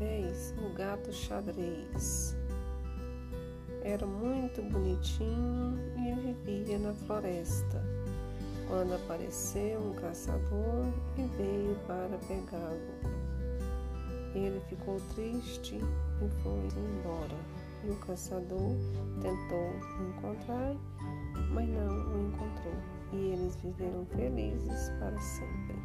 O gato xadrez. Era muito bonitinho e vivia na floresta. Quando apareceu um caçador e veio para pegá-lo. Ele ficou triste e foi embora. E o caçador tentou encontrar, mas não o encontrou. E eles viveram felizes para sempre.